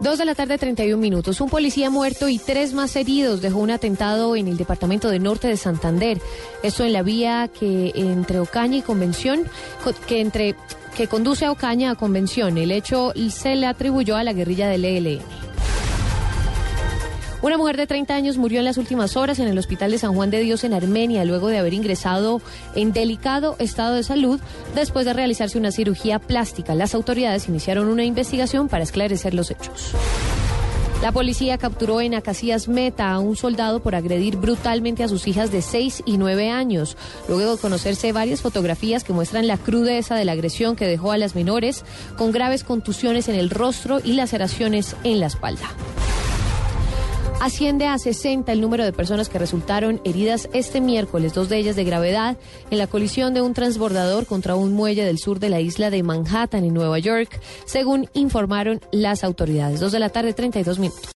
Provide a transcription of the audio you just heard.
Dos de la tarde, 31 minutos. Un policía muerto y tres más heridos dejó un atentado en el departamento de Norte de Santander. Esto en la vía que entre Ocaña y Convención, que entre que conduce a Ocaña a Convención. El hecho se le atribuyó a la guerrilla del ELN. Una mujer de 30 años murió en las últimas horas en el Hospital de San Juan de Dios en Armenia luego de haber ingresado en delicado estado de salud después de realizarse una cirugía plástica. Las autoridades iniciaron una investigación para esclarecer los hechos. La policía capturó en Acacias Meta a un soldado por agredir brutalmente a sus hijas de 6 y 9 años. Luego de conocerse varias fotografías que muestran la crudeza de la agresión que dejó a las menores con graves contusiones en el rostro y laceraciones en la espalda. Asciende a 60 el número de personas que resultaron heridas este miércoles, dos de ellas de gravedad, en la colisión de un transbordador contra un muelle del sur de la isla de Manhattan, en Nueva York, según informaron las autoridades. Dos de la tarde, 32 minutos.